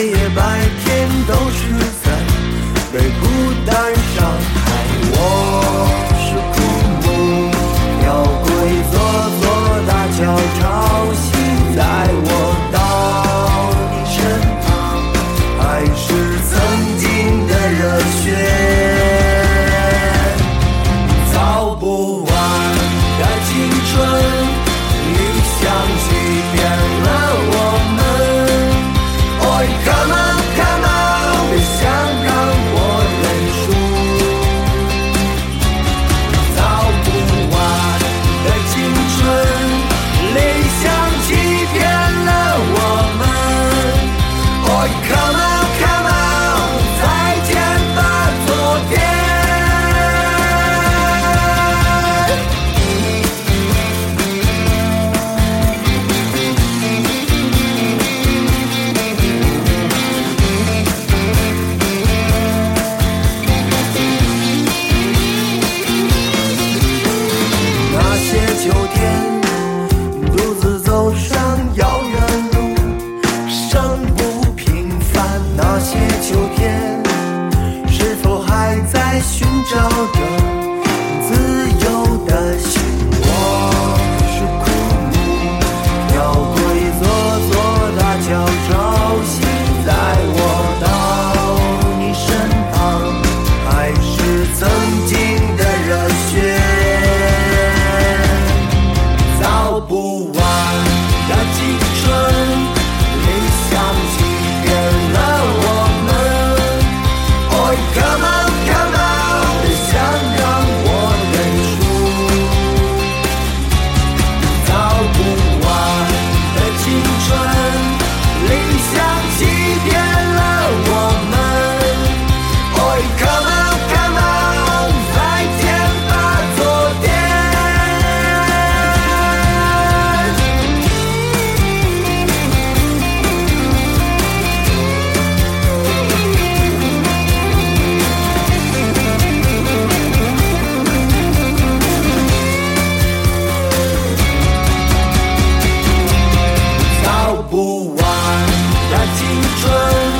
黑夜白天都是在被孤单。不完的青春，理想起点了我们。Oh yeah. 春。